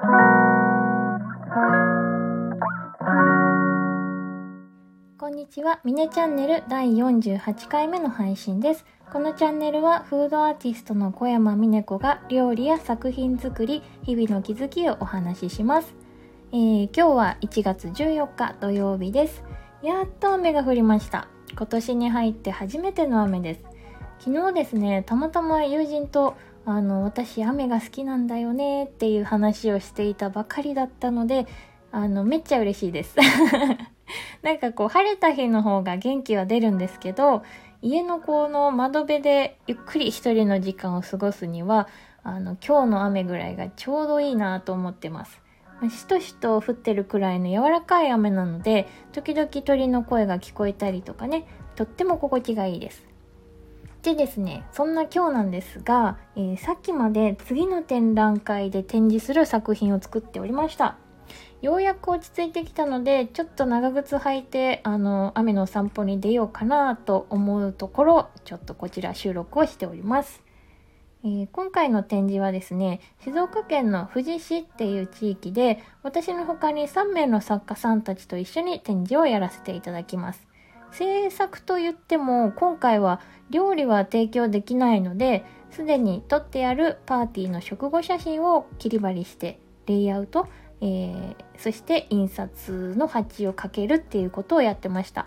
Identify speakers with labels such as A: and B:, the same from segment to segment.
A: こんにちは、ミネチャンネル第48回目の配信です。このチャンネルはフードアーティストの小山美音子が料理や作品作り、日々の気づきをお話しします。えー、今日は1月14日土曜日です。やっと雨が降りました。今年に入って初めての雨です。昨日ですね、たまたま友人とあの、私雨が好きなんだよねっていう話をしていたばかりだったので、あの、めっちゃ嬉しいです。なんかこう、晴れた日の方が元気は出るんですけど、家のこの窓辺でゆっくり一人の時間を過ごすには、あの、今日の雨ぐらいがちょうどいいなと思ってます。しとしと降ってるくらいの柔らかい雨なので、時々鳥の声が聞こえたりとかね、とっても心地がいいです。でですね、そんな今日なんですが、えー、さっきまで次の展覧会で展示する作品を作っておりました。ようやく落ち着いてきたので、ちょっと長靴履いて、あの、雨の散歩に出ようかなと思うところ、ちょっとこちら収録をしております。えー、今回の展示はですね、静岡県の富士市っていう地域で、私の他に3名の作家さんたちと一緒に展示をやらせていただきます。制作と言っても、今回は料理は提供できないので、すでに撮ってあるパーティーの食後写真を切り張りして、レイアウト、えー、そして印刷の発注をかけるっていうことをやってました。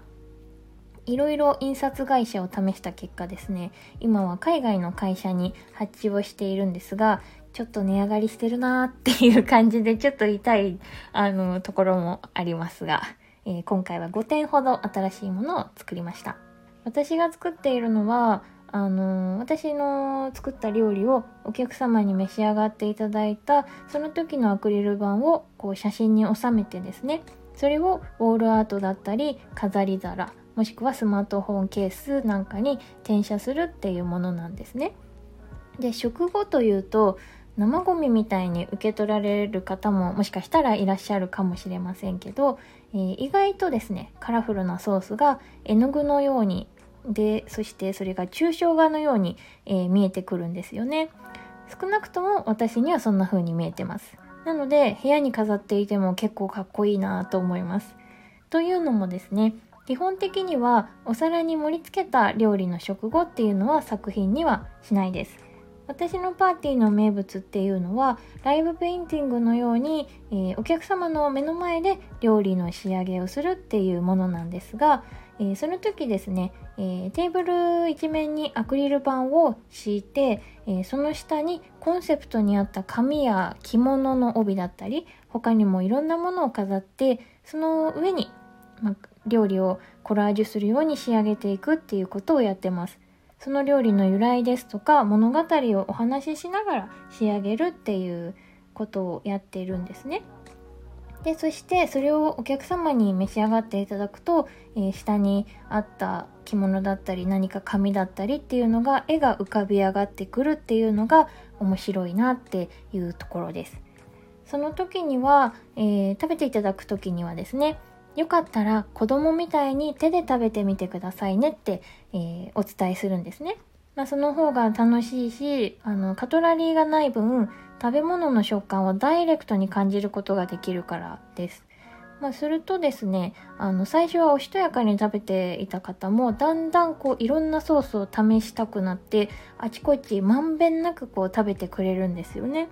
A: いろいろ印刷会社を試した結果ですね、今は海外の会社に発注をしているんですが、ちょっと値上がりしてるなーっていう感じでちょっと痛い、あの、ところもありますが、えー、今回は5点ほど新しいものを作りました。私が作っているのは、あのー、私の作った料理をお客様に召し上がっていただいたその時のアクリル板をこう写真に収めてですねそれをウォールアートだったり飾り皿もしくはスマートフォンケースなんかに転写するっていうものなんですね。で食後というと生ゴミみたいに受け取られる方ももしかしたらいらっしゃるかもしれませんけど、えー、意外とですねカラフルなソースが絵の具のようにでそしてそれが抽象画のように、えー、見えてくるんですよね。少なくとも私にはそんな風に見えてます。なので部屋に飾っていても結構かっこいいなと思います。というのもですね基本的にはお皿に盛り付けた料理の食後っていうのは作品にはしないです。私のパーティーの名物っていうのはライブペインティングのように、えー、お客様の目の前で料理の仕上げをするっていうものなんですが、えー、その時ですね、えー、テーブル一面にアクリル板を敷いて、えその下にコンセプトに合った紙や着物の帯だったり他にもいろんなものを飾ってその上に、ま料理をコラージュするように仕上げていくっていうことをやってます。その料理の由来ですとか物語をお話ししながら仕上げるっていうことをやっているんですね。でそしてそれをお客様に召し上がっていただくと、えー、下にあった着物だったり何か紙だったりっていうのが絵が浮かび上がってくるっていうのが面白いなっていうところです。その時には、えー、食べていただく時にはですねよかったら子供みたいに手で食べてみてくださいねって、えー、お伝えするんですね。まあ、その方が楽しいし、あの、カトラリーがない分、食べ物の食感をダイレクトに感じることができるからです。まあ、するとですね、あの、最初はおしとやかに食べていた方も、だんだんこう、いろんなソースを試したくなって、あちこちまんべんなくこう、食べてくれるんですよね。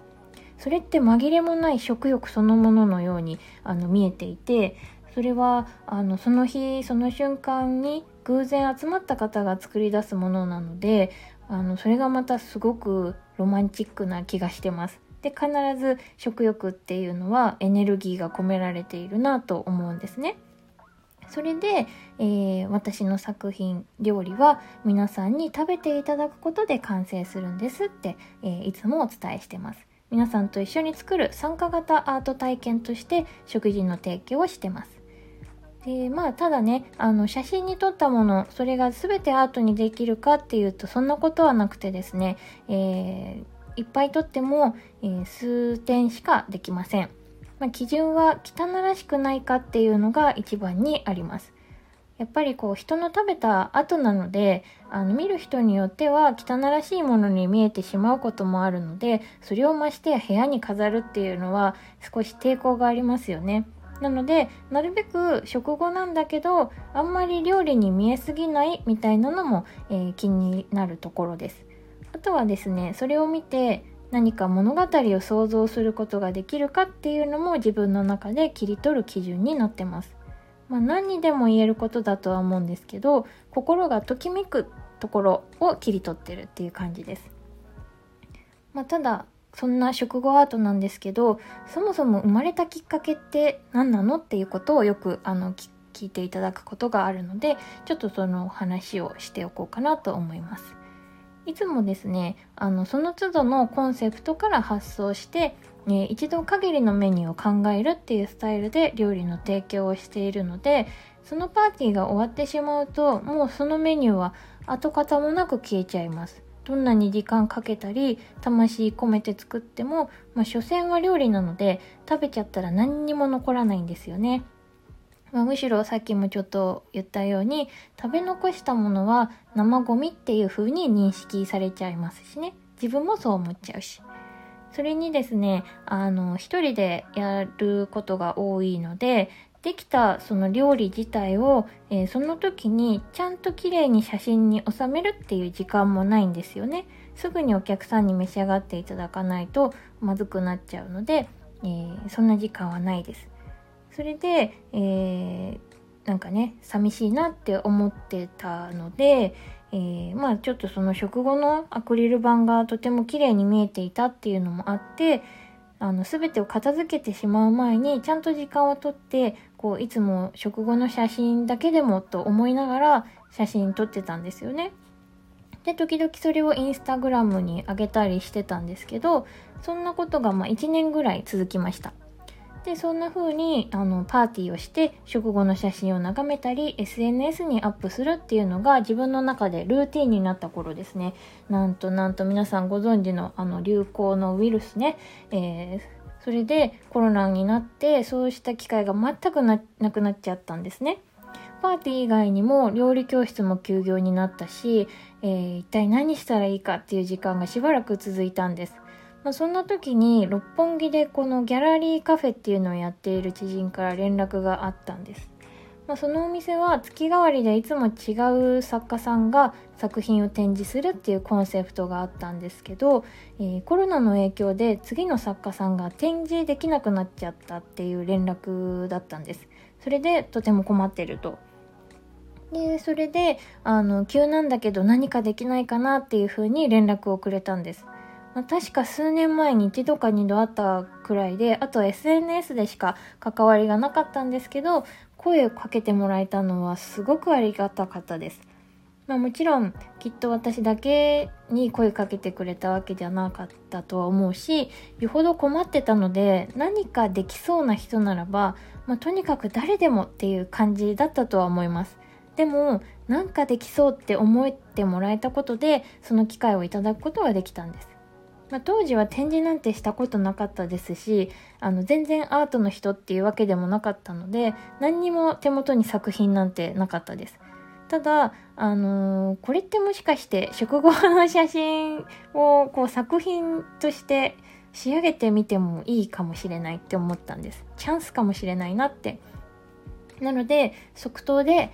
A: それって紛れもない食欲そのもののようにあの見えていてそれはあのその日その瞬間に偶然集まった方が作り出すものなのであのそれがまたすごくロマンチックな気がしてます。で必ず食欲っていうのはエネルギーが込められているなと思うんですね。それで、えー、私の作品料理は皆さんに食べていただくことで完成するんですって、えー、いつもお伝えしてます。皆さんと一緒に作る参加型アート体験として食事の提供をしてます。でまあただねあの写真に撮ったものそれが全てアートにできるかっていうとそんなことはなくてですね、えー、いっぱい撮っても、えー、数点しかできません、まあ、基準は汚らしくないかっていうのが一番にありますやっぱりこう人の食べた後なのであの見る人によっては汚らしいものに見えてしまうこともあるのでそれをまして部屋に飾るっていうのは少し抵抗がありますよね。なのでなるべく食後なんだけどあんまり料理に見えすぎないみたいなのも、えー、気になるところです。あとはですねそれを見て何か物語を想像することができるかっていうのも自分の中で切り取る基準になってます。まあ、何にでも言えることだとは思うんですけど心がときめくところを切り取ってるっていう感じです。まあ、ただそんな食後アートなんですけどそもそも生まれたきっかけって何なのっていうことをよくあの聞いていただくことがあるのでちょっとその話をしておこうかなと思います。いつもですねあのその都度のコンセプトから発想して、え一度限りのメニューを考えるっていうスタイルで料理の提供をしているのでそのパーティーが終わってしまうともうそのメニューは跡形もなく消えちゃいます。どんなに時間かけたり魂込めて作っても、まあ、所詮は料理なので食べちゃったら何にも残らないんですよね。まあ、むしろさっきもちょっと言ったように食べ残したものは生ゴミっていう風に認識されちゃいますしね自分もそう思っちゃうしそれにですねあの一人でやることが多いのでできたその料理自体を、えー、その時にちゃんと綺麗に写真に収めるっていう時間もないんですよね。すぐにお客さんに召し上がっていただかないとまずくなっちゃうので、えー、そんな時間はないです。それで、えー、なんかね寂しいなって思ってたので、えー、まあちょっとその食後のアクリル板がとても綺麗に見えていたっていうのもあってあの全てを片付けてしまう前にちゃんと時間をとってこういつも食後の写真だけでもと思いながら写真撮ってたんですよね。で時々それをインスタグラムに上げたりしてたんですけどそんなことがまあ1年ぐらい続きました。でそんな風にあのパーティーをして食後の写真を眺めたり SNS にアップするっていうのが自分の中でルーティンになった頃ですねなんとなんと皆さんご存知のあの流行のウイルスね、えー、それでコロナになってそうした機会が全くなくなっちゃったんですねパーティー以外にも料理教室も休業になったし、えー、一体何したらいいかっていう時間がしばらく続いたんですまあ、そんな時に六本木でこのギャラリーカフェっていうのをやっている知人から連絡があったんです。まあ、そのお店は月替わりでいつも違う作家さんが作品を展示するっていうコンセプトがあったんですけど、えー、コロナの影響で次の作家さんが展示できなくなっちゃったっていう連絡だったんです。それでとても困ってると。で、それで、あの、急なんだけど何かできないかなっていうふうに連絡をくれたんです。まあ、確か数年前に一度か二度会ったくらいで、あと SNS でしか関わりがなかったんですけど、声をかけてもらえたのはすごくありがたかったです。まあ、もちろんきっと私だけに声かけてくれたわけじゃなかったとは思うしよほど困ってたので何かできそうな人ならば、まあ、とにかく誰でもっていう感じだったとは思いますでもなんかできそうって思ってもらえたことでその機会をいただくことができたんですまあ、当時は展示なんてしたことなかったですしあの全然アートの人っていうわけでもなかったので何にも手元に作品なんてなかったです。ただ、あのー、これってもしかして食後の写真をこう作品として仕上げてみてもいいかもしれないって思ったんです。チャンスかもしれないなって。なので即答で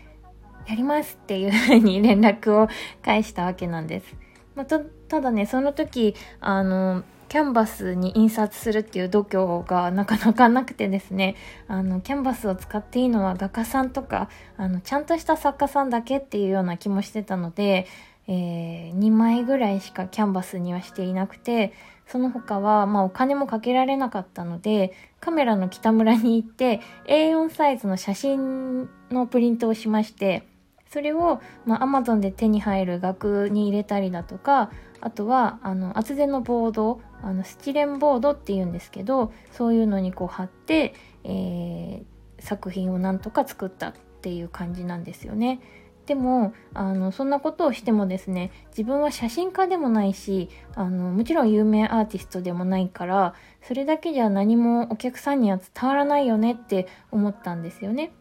A: やりますっていうふうに連絡を返したわけなんです。まあ、ただねその時あのキャンバスに印刷するっていう度胸がなかなかなくてですね。あのキャンバスを使っていいのは画家さんとかあのちゃんとした作家さんだけっていうような気もしてたので、えー、2枚ぐらいしかキャンバスにはしていなくてその他は、まあ、お金もかけられなかったのでカメラの北村に行って A4 サイズの写真のプリントをしましてそれを、まあ、Amazon で手に入る額に入れたりだとかあとはあの厚手のボードあのスチレンボードっていうんですけどそういうのにこう貼って、えー、作品をなんとか作ったっていう感じなんですよね。でもあのそんなことをしてもですね自分は写真家でもないしあのもちろん有名アーティストでもないからそれだけじゃ何もお客さんには伝わらないよねって思ったんですよね。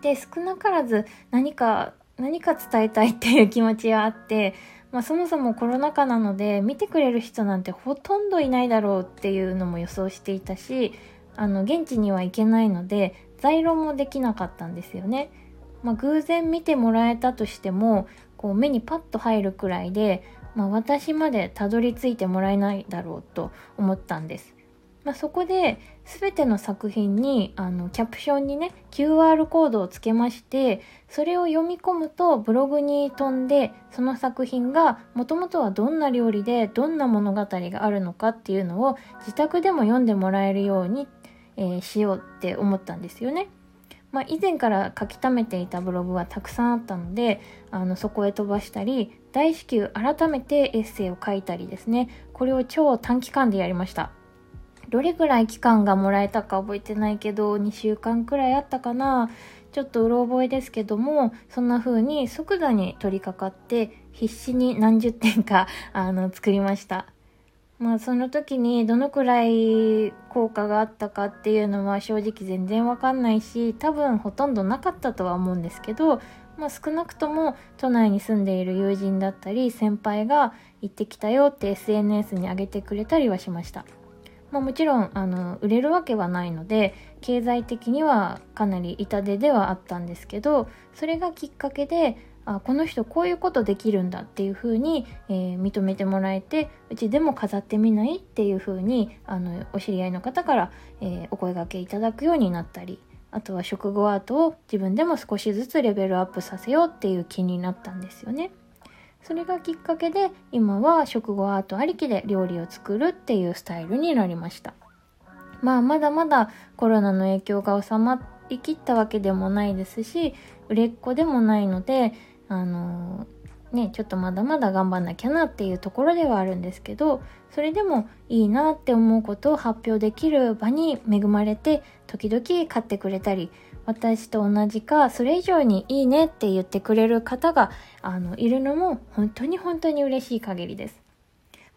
A: で、少なからず何か、何か伝えたいっていう気持ちはあって、まあそもそもコロナ禍なので見てくれる人なんてほとんどいないだろうっていうのも予想していたし、あの、現地には行けないので、在論もできなかったんですよね。まあ偶然見てもらえたとしても、こう目にパッと入るくらいで、まあ私までたどり着いてもらえないだろうと思ったんです。まあ、そこで全ての作品にあのキャプションにね QR コードをつけましてそれを読み込むとブログに飛んでその作品がもともとはどんな料理でどんな物語があるのかっていうのを自宅でも読んでもらえるように、えー、しようって思ったんですよね。まあ、以前から書き溜めていたブログはたくさんあったのであのそこへ飛ばしたり大至急改めてエッセイを書いたりですねこれを超短期間でやりました。どれぐらい期間がもらえたか覚えてないけど、2週間くらいあったかな。ちょっとうろ覚えですけども、そんな風に即座に取り掛かって、必死に何十点か、あの、作りました。まあその時にどのくらい効果があったかっていうのは正直全然わかんないし、多分ほとんどなかったとは思うんですけど、まあ少なくとも都内に住んでいる友人だったり先輩が行ってきたよって SNS に上げてくれたりはしました。まあ、もちろんあの売れるわけはないので経済的にはかなり痛手ではあったんですけどそれがきっかけであこの人こういうことできるんだっていう風に、えー、認めてもらえてうちでも飾ってみないっていう風にあにお知り合いの方から、えー、お声がけいただくようになったりあとは食後アートを自分でも少しずつレベルアップさせようっていう気になったんですよね。それがきっかけで今は食後アートありきで料理を作るっていうスタイルになりました。まあまだまだコロナの影響が収まりきったわけでもないですし売れっ子でもないのであのー、ねちょっとまだまだ頑張んなきゃなっていうところではあるんですけどそれでもいいなって思うことを発表できる場に恵まれて時々買ってくれたり私と同じかそれ以上にいいねって言ってくれる方があのいるのも本当に本当に嬉しい限りです。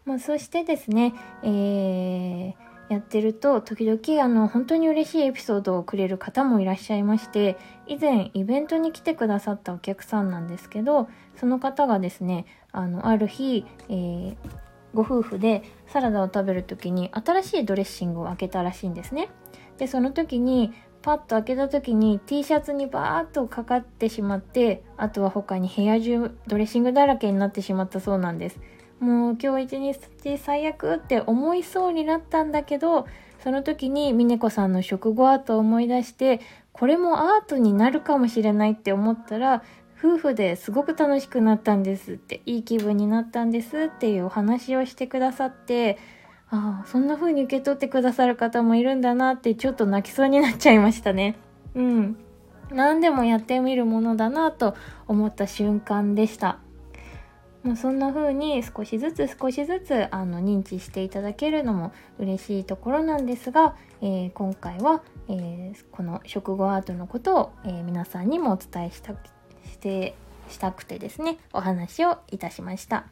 A: まあ、そしてですね、えー、やってると時々あの本当に嬉しいエピソードをくれる方もいらっしゃいまして以前イベントに来てくださったお客さんなんですけどその方がですねあのある日、えー、ご夫婦でサラダを食べる時に新しいドレッシングを開けたらしいんですね。でその時にパッと開けた時に T シャツにバーッとかかってしまってあとは他に部屋中ドレッシングだらけになってしまったそうなんです。もう今日一日最悪って思いそうになったんだけどその時に峰子さんの食後アートを思い出してこれもアートになるかもしれないって思ったら夫婦ですごく楽しくなったんですっていい気分になったんですっていうお話をしてくださってああ、そんな風に受け取ってくださる方もいるんだなってちょっと泣きそうになっちゃいましたね。うん。何でもやってみるものだなと思った瞬間でした。まあ、そんな風に少しずつ少しずつあの認知していただけるのも嬉しいところなんですが、えー、今回は、えー、この食後アートのことを、えー、皆さんにもお伝えしたしてしたくてですねお話をいたしました。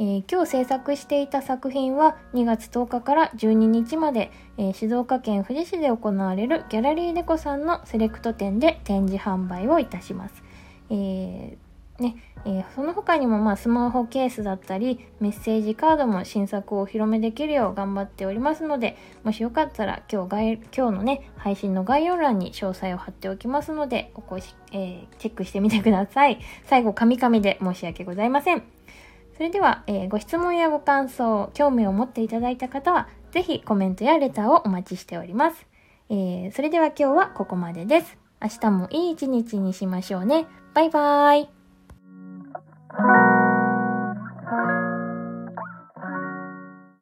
A: えー、今日制作していた作品は2月10日から12日まで、えー、静岡県富士市で行われるギャラリーデコさんのセレクト展で展示販売をいたします。えー、ねえその他にも、まあ、スマホケースだったりメッセージカードも新作をお披露目できるよう頑張っておりますのでもしよかったら今日今日のね配信の概要欄に詳細を貼っておきますのでお越し、えチェックしてみてください。最後、カミカミで申し訳ございません。それでは、えー、ご質問やご感想、興味を持っていただいた方は、ぜひコメントやレターをお待ちしております。えー、それでは今日はここまでです。明日もいい一日にしましょうね。バイバーイ。